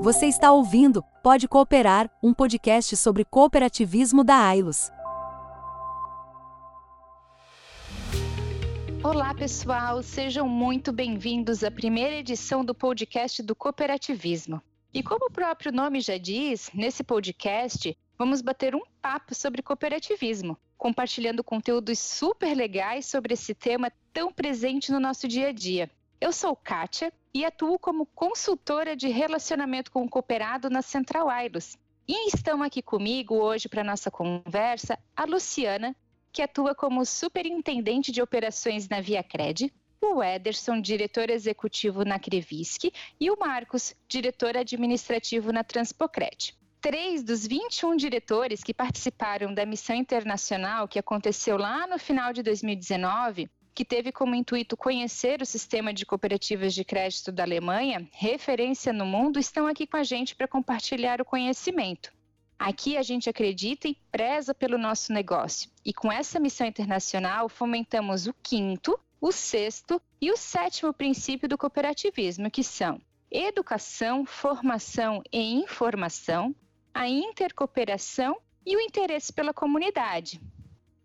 Você está ouvindo Pode Cooperar, um podcast sobre cooperativismo da Ailos. Olá, pessoal, sejam muito bem-vindos à primeira edição do podcast do cooperativismo. E como o próprio nome já diz, nesse podcast vamos bater um papo sobre cooperativismo, compartilhando conteúdos super legais sobre esse tema tão presente no nosso dia a dia. Eu sou Kátia e atuo como consultora de relacionamento com o cooperado na Central Ailos. E estão aqui comigo hoje para nossa conversa a Luciana, que atua como superintendente de operações na Via Cred, o Ederson, diretor executivo na Crevisc, e o Marcos, diretor administrativo na Transpocred. Três dos 21 diretores que participaram da missão internacional que aconteceu lá no final de 2019 que teve como intuito conhecer o sistema de cooperativas de crédito da Alemanha, referência no mundo, estão aqui com a gente para compartilhar o conhecimento. Aqui a gente acredita e preza pelo nosso negócio. E com essa missão internacional, fomentamos o quinto, o sexto e o sétimo princípio do cooperativismo, que são educação, formação e informação, a intercooperação e o interesse pela comunidade.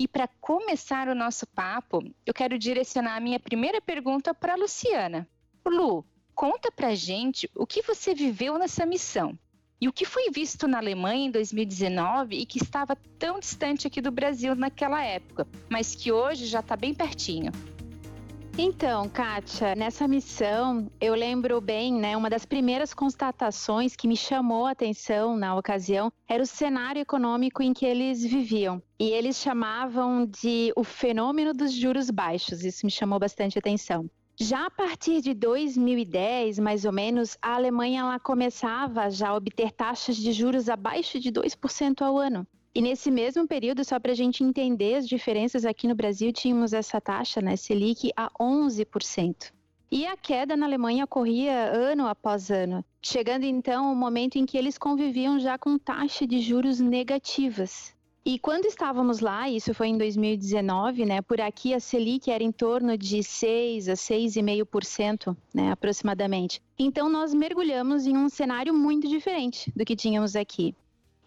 E para começar o nosso papo, eu quero direcionar a minha primeira pergunta para Luciana. Lu, conta para gente o que você viveu nessa missão e o que foi visto na Alemanha em 2019 e que estava tão distante aqui do Brasil naquela época, mas que hoje já está bem pertinho. Então, Kátia, nessa missão, eu lembro bem, né, uma das primeiras constatações que me chamou a atenção na ocasião era o cenário econômico em que eles viviam. E eles chamavam de o fenômeno dos juros baixos. Isso me chamou bastante atenção. Já a partir de 2010, mais ou menos, a Alemanha ela começava já a obter taxas de juros abaixo de 2% ao ano. E nesse mesmo período, só para a gente entender as diferenças, aqui no Brasil tínhamos essa taxa, né, Selic, a 11%. E a queda na Alemanha ocorria ano após ano, chegando então ao momento em que eles conviviam já com taxa de juros negativas. E quando estávamos lá, isso foi em 2019, né, por aqui a Selic era em torno de 6 a 6,5%, né, aproximadamente. Então nós mergulhamos em um cenário muito diferente do que tínhamos aqui.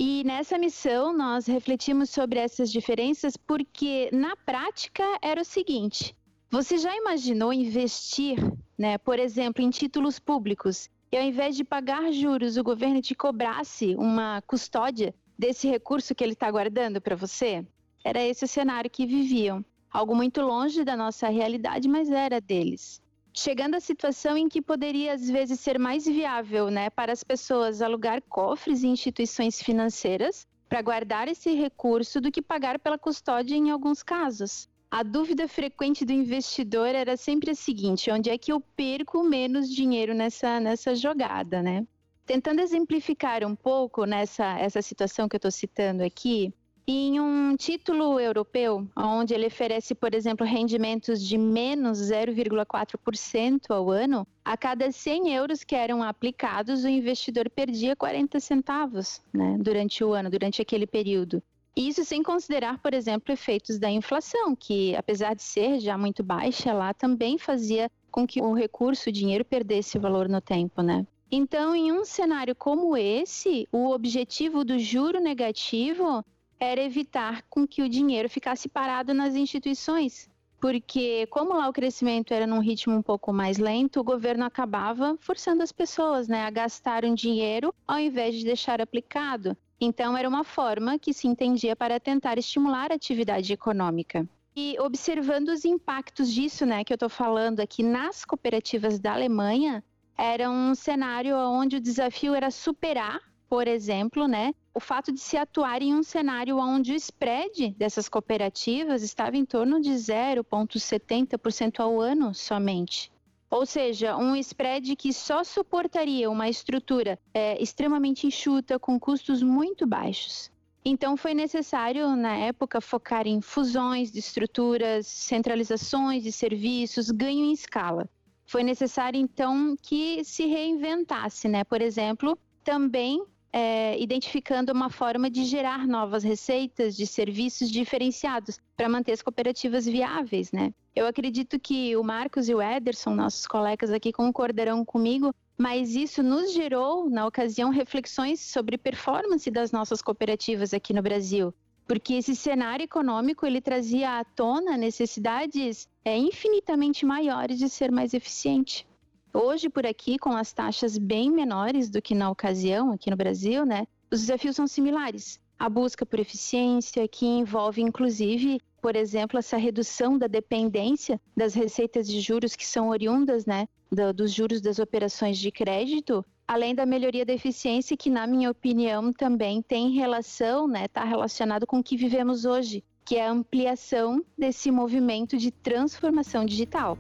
E nessa missão nós refletimos sobre essas diferenças porque na prática era o seguinte: você já imaginou investir, né, por exemplo, em títulos públicos e ao invés de pagar juros, o governo te cobrasse uma custódia desse recurso que ele está guardando para você? Era esse o cenário que viviam. Algo muito longe da nossa realidade, mas era deles chegando à situação em que poderia às vezes ser mais viável, né, para as pessoas alugar cofres e instituições financeiras para guardar esse recurso do que pagar pela custódia em alguns casos. A dúvida frequente do investidor era sempre a seguinte: onde é que eu perco menos dinheiro nessa, nessa jogada, né? Tentando exemplificar um pouco nessa essa situação que eu estou citando aqui, em um título europeu, onde ele oferece, por exemplo, rendimentos de menos 0,4% ao ano, a cada 100 euros que eram aplicados, o investidor perdia 40 centavos né, durante o ano, durante aquele período. Isso sem considerar, por exemplo, efeitos da inflação, que apesar de ser já muito baixa, lá também fazia com que o recurso, o dinheiro, perdesse valor no tempo, né? Então, em um cenário como esse, o objetivo do juro negativo era evitar com que o dinheiro ficasse parado nas instituições, porque como lá o crescimento era num ritmo um pouco mais lento, o governo acabava forçando as pessoas, né, a gastar um dinheiro ao invés de deixar aplicado. Então era uma forma que se entendia para tentar estimular a atividade econômica. E observando os impactos disso, né, que eu estou falando aqui nas cooperativas da Alemanha, era um cenário onde o desafio era superar por exemplo, né, o fato de se atuar em um cenário onde o spread dessas cooperativas estava em torno de 0,70% ao ano somente. Ou seja, um spread que só suportaria uma estrutura é, extremamente enxuta, com custos muito baixos. Então, foi necessário, na época, focar em fusões de estruturas, centralizações de serviços, ganho em escala. Foi necessário, então, que se reinventasse, né? Por exemplo, também é, identificando uma forma de gerar novas receitas de serviços diferenciados para manter as cooperativas viáveis, né? Eu acredito que o Marcos e o Ederson, nossos colegas aqui, concordarão comigo, mas isso nos gerou, na ocasião, reflexões sobre performance das nossas cooperativas aqui no Brasil. Porque esse cenário econômico ele trazia à tona necessidades é, infinitamente maiores de ser mais eficiente. Hoje, por aqui, com as taxas bem menores do que na ocasião aqui no Brasil, né, os desafios são similares. A busca por eficiência, que envolve inclusive por exemplo, essa redução da dependência das receitas de juros que são oriundas, né, do, dos juros das operações de crédito, além da melhoria da eficiência, que na minha opinião também tem relação, né, está relacionado com o que vivemos hoje, que é a ampliação desse movimento de transformação digital.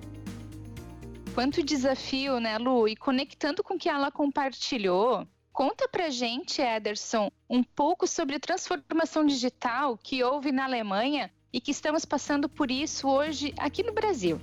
Quanto desafio, né, Lu? E conectando com o que ela compartilhou, Conta pra gente, Ederson, um pouco sobre a transformação digital que houve na Alemanha e que estamos passando por isso hoje aqui no Brasil.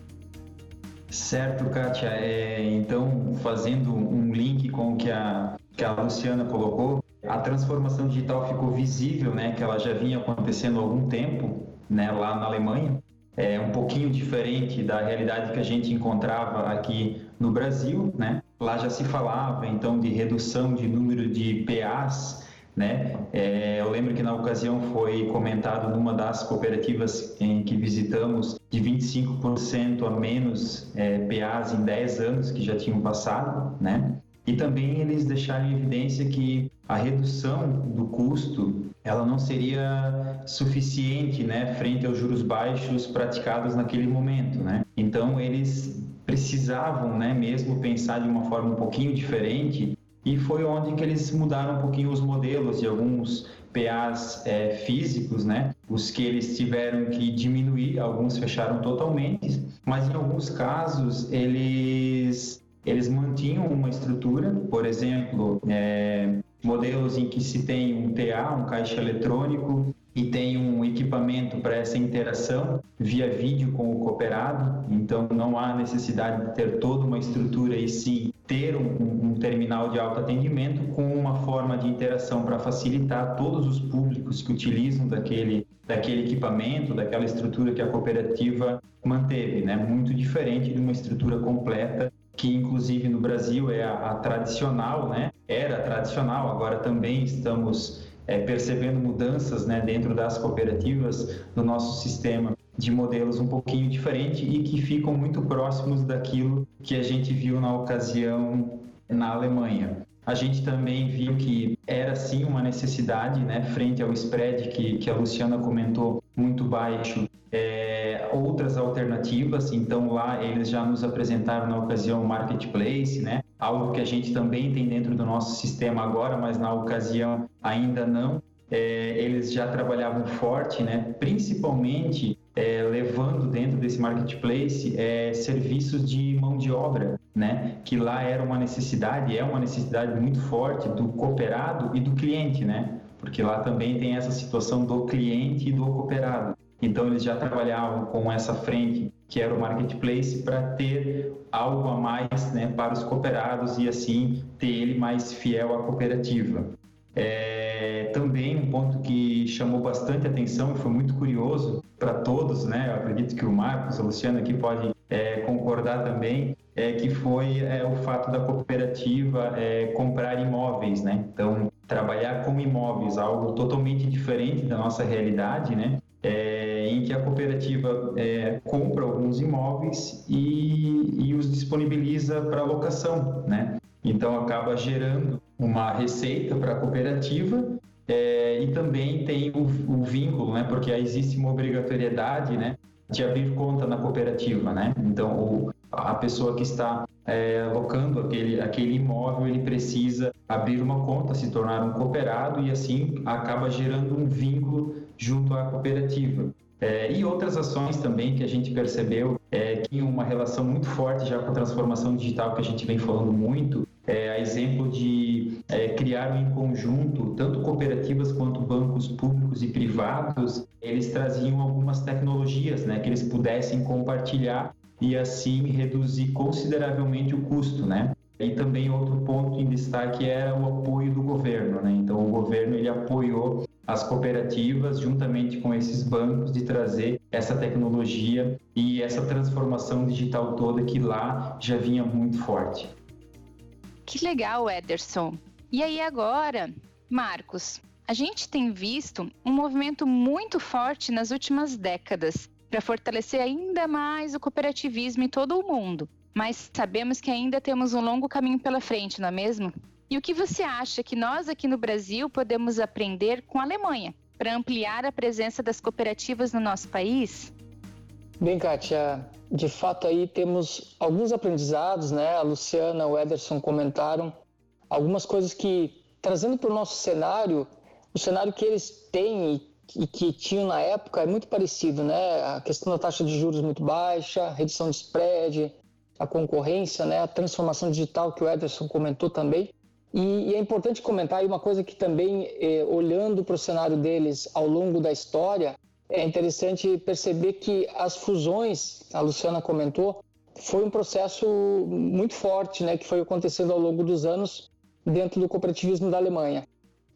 Certo, Kátia. É, então, fazendo um link com o que a, que a Luciana colocou, a transformação digital ficou visível, né, que ela já vinha acontecendo há algum tempo, né, lá na Alemanha. É um pouquinho diferente da realidade que a gente encontrava aqui no Brasil, né? Lá já se falava então de redução de número de PAs né? É, eu lembro que na ocasião foi comentado numa das cooperativas em que visitamos de 25% a menos é, PAs em 10 anos que já tinham passado, né? E também eles deixaram em evidência que a redução do custo ela não seria suficiente, né, frente aos juros baixos praticados naquele momento, né? Então eles precisavam, né, mesmo pensar de uma forma um pouquinho diferente e foi onde que eles mudaram um pouquinho os modelos de alguns PAs é, físicos, né? Os que eles tiveram que diminuir, alguns fecharam totalmente, mas em alguns casos eles eles mantinham uma estrutura, por exemplo, é, modelos em que se tem um TA, um caixa eletrônico, e tem um equipamento para essa interação via vídeo com o cooperado, então não há necessidade de ter toda uma estrutura e sim ter um, um terminal de autoatendimento com uma forma de interação para facilitar todos os públicos que utilizam daquele, daquele equipamento, daquela estrutura que a cooperativa manteve, né? muito diferente de uma estrutura completa que inclusive no Brasil é a, a tradicional, né? Era tradicional, agora também estamos é, percebendo mudanças né, dentro das cooperativas do nosso sistema de modelos um pouquinho diferente e que ficam muito próximos daquilo que a gente viu na ocasião na Alemanha. A gente também viu que era sim uma necessidade, né, frente ao spread que, que a Luciana comentou, muito baixo, é, outras alternativas. Então lá eles já nos apresentaram na ocasião marketplace, né, algo que a gente também tem dentro do nosso sistema agora, mas na ocasião ainda não. É, eles já trabalhavam forte, né? principalmente é, levando dentro desse marketplace é, serviços de mão de obra, né? que lá era uma necessidade, é uma necessidade muito forte do cooperado e do cliente, né? porque lá também tem essa situação do cliente e do cooperado. Então eles já trabalhavam com essa frente que era o marketplace para ter algo a mais né, para os cooperados e assim ter ele mais fiel à cooperativa. É, também um ponto que chamou bastante atenção e foi muito curioso para todos, né? Eu acredito que o Marcos, a Luciana aqui pode é, concordar também, é que foi é, o fato da cooperativa é, comprar imóveis, né? Então trabalhar com imóveis, algo totalmente diferente da nossa realidade, né? é, em que a cooperativa é, compra alguns imóveis e, e os disponibiliza para locação, né? Então acaba gerando uma receita para a cooperativa é, e também tem o, o, vínculo, né? Porque existe uma obrigatoriedade, né? De abrir conta na cooperativa, né? Então o, a pessoa que está é, aquele, aquele imóvel, ele precisa abrir uma conta, se tornar um cooperado e assim acaba gerando um vínculo junto à cooperativa. É, e outras ações também que a gente percebeu é, que uma relação muito forte já com a transformação digital que a gente vem falando muito, é, a exemplo de é, criar em conjunto tanto cooperativas quanto bancos públicos e privados, eles traziam algumas tecnologias né, que eles pudessem compartilhar e assim reduzir consideravelmente o custo, né? E também outro ponto em destaque era o apoio do governo, né? Então o governo ele apoiou as cooperativas juntamente com esses bancos de trazer essa tecnologia e essa transformação digital toda que lá já vinha muito forte. Que legal, Ederson. E aí agora, Marcos, a gente tem visto um movimento muito forte nas últimas décadas para fortalecer ainda mais o cooperativismo em todo o mundo. Mas sabemos que ainda temos um longo caminho pela frente, não é mesmo? E o que você acha que nós aqui no Brasil podemos aprender com a Alemanha para ampliar a presença das cooperativas no nosso país? Bem, Kátia, de fato aí temos alguns aprendizados, né? A Luciana, o Ederson comentaram algumas coisas que, trazendo para o nosso cenário, o cenário que eles têm e que tinham na época é muito parecido, né? A questão da taxa de juros muito baixa, redução de spread, a concorrência, né? A transformação digital que o Ederson comentou também. E, e, é importante comentar aí uma coisa que também, eh, olhando para o cenário deles ao longo da história, é interessante perceber que as fusões, a Luciana comentou, foi um processo muito forte, né, que foi acontecendo ao longo dos anos dentro do cooperativismo da Alemanha.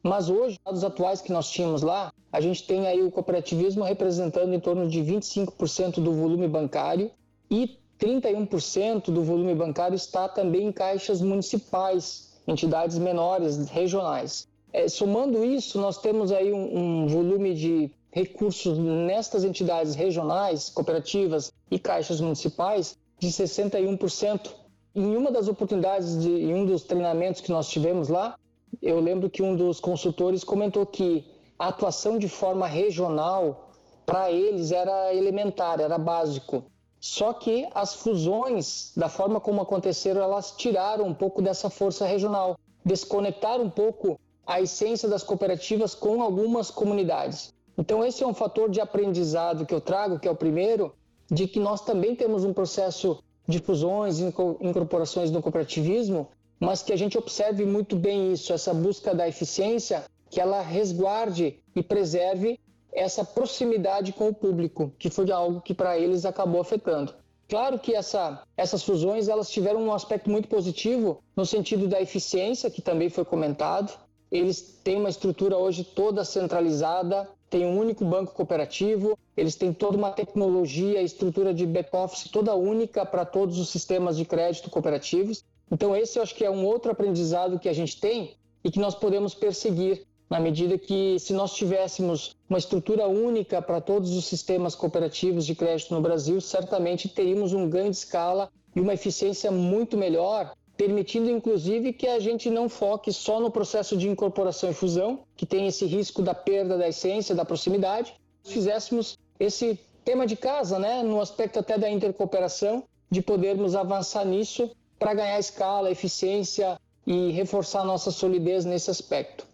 Mas hoje, dados atuais que nós tínhamos lá, a gente tem aí o cooperativismo representando em torno de 25% do volume bancário e 31% do volume bancário está também em caixas municipais, entidades menores, regionais. É, somando isso, nós temos aí um, um volume de recursos nestas entidades regionais, cooperativas e caixas municipais de 61%. Em uma das oportunidades, de, em um dos treinamentos que nós tivemos lá, eu lembro que um dos consultores comentou que a atuação de forma regional para eles era elementar, era básico. Só que as fusões, da forma como aconteceram, elas tiraram um pouco dessa força regional, desconectaram um pouco a essência das cooperativas com algumas comunidades. Então, esse é um fator de aprendizado que eu trago, que é o primeiro, de que nós também temos um processo de fusões incorporações no cooperativismo, mas que a gente observe muito bem isso, essa busca da eficiência, que ela resguarde e preserve essa proximidade com o público, que foi algo que para eles acabou afetando. Claro que essa, essas fusões elas tiveram um aspecto muito positivo no sentido da eficiência, que também foi comentado. Eles têm uma estrutura hoje toda centralizada, tem um único banco cooperativo, eles têm toda uma tecnologia, estrutura de back-office toda única para todos os sistemas de crédito cooperativos. Então, esse eu acho que é um outro aprendizado que a gente tem e que nós podemos perseguir na medida que, se nós tivéssemos uma estrutura única para todos os sistemas cooperativos de crédito no Brasil, certamente teríamos um ganho de escala e uma eficiência muito melhor, permitindo inclusive que a gente não foque só no processo de incorporação e fusão, que tem esse risco da perda da essência, da proximidade, fizéssemos esse tema de casa, né, no aspecto até da intercooperação, de podermos avançar nisso para ganhar escala, eficiência e reforçar nossa solidez nesse aspecto.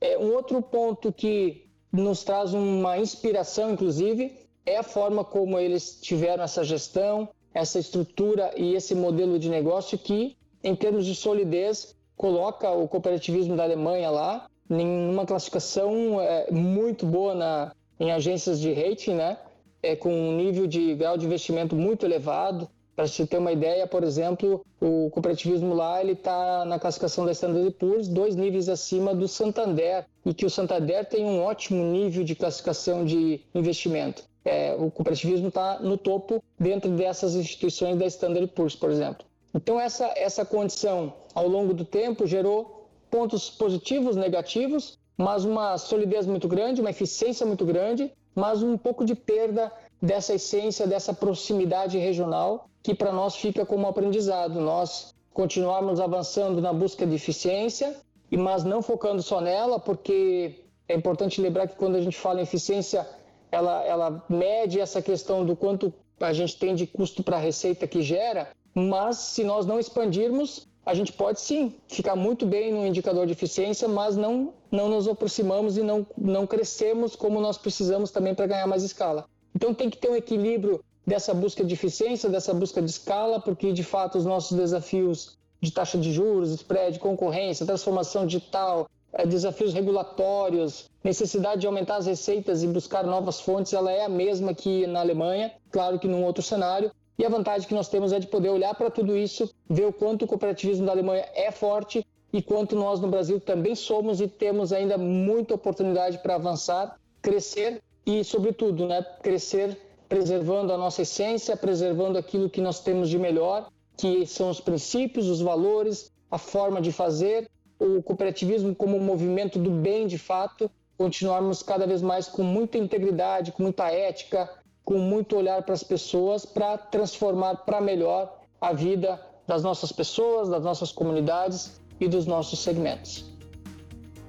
É, um outro ponto que nos traz uma inspiração, inclusive, é a forma como eles tiveram essa gestão, essa estrutura e esse modelo de negócio que, em termos de solidez, coloca o cooperativismo da Alemanha lá em uma classificação é, muito boa na, em agências de rating, né? É, com um nível de grau de investimento muito elevado, para você ter uma ideia, por exemplo, o cooperativismo lá ele está na classificação da Standard Poor's dois níveis acima do Santander e que o Santander tem um ótimo nível de classificação de investimento. É, o cooperativismo está no topo dentro dessas instituições da Standard Poor's, por exemplo. Então essa essa condição ao longo do tempo gerou pontos positivos, negativos, mas uma solidez muito grande, uma eficiência muito grande, mas um pouco de perda dessa essência, dessa proximidade regional que para nós fica como aprendizado. Nós continuarmos avançando na busca de eficiência, mas não focando só nela, porque é importante lembrar que quando a gente fala em eficiência, ela, ela mede essa questão do quanto a gente tem de custo para a receita que gera, mas se nós não expandirmos, a gente pode sim ficar muito bem no indicador de eficiência, mas não, não nos aproximamos e não, não crescemos como nós precisamos também para ganhar mais escala. Então tem que ter um equilíbrio dessa busca de eficiência, dessa busca de escala, porque de fato os nossos desafios de taxa de juros, spread, concorrência, transformação digital, eh, desafios regulatórios, necessidade de aumentar as receitas e buscar novas fontes, ela é a mesma que na Alemanha, claro que num outro cenário. E a vantagem que nós temos é de poder olhar para tudo isso, ver o quanto o cooperativismo da Alemanha é forte e quanto nós no Brasil também somos e temos ainda muita oportunidade para avançar, crescer e, sobretudo, né, crescer preservando a nossa essência, preservando aquilo que nós temos de melhor, que são os princípios, os valores a forma de fazer, o cooperativismo como um movimento do bem de fato, continuarmos cada vez mais com muita integridade, com muita ética, com muito olhar para as pessoas para transformar para melhor a vida das nossas pessoas, das nossas comunidades e dos nossos segmentos.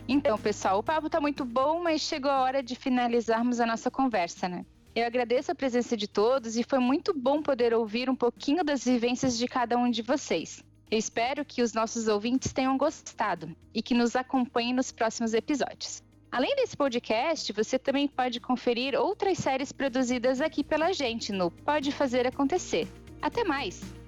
Então, pessoal, o papo está muito bom, mas chegou a hora de finalizarmos a nossa conversa, né? Eu agradeço a presença de todos e foi muito bom poder ouvir um pouquinho das vivências de cada um de vocês. Eu espero que os nossos ouvintes tenham gostado e que nos acompanhem nos próximos episódios. Além desse podcast, você também pode conferir outras séries produzidas aqui pela gente no Pode Fazer Acontecer. Até mais!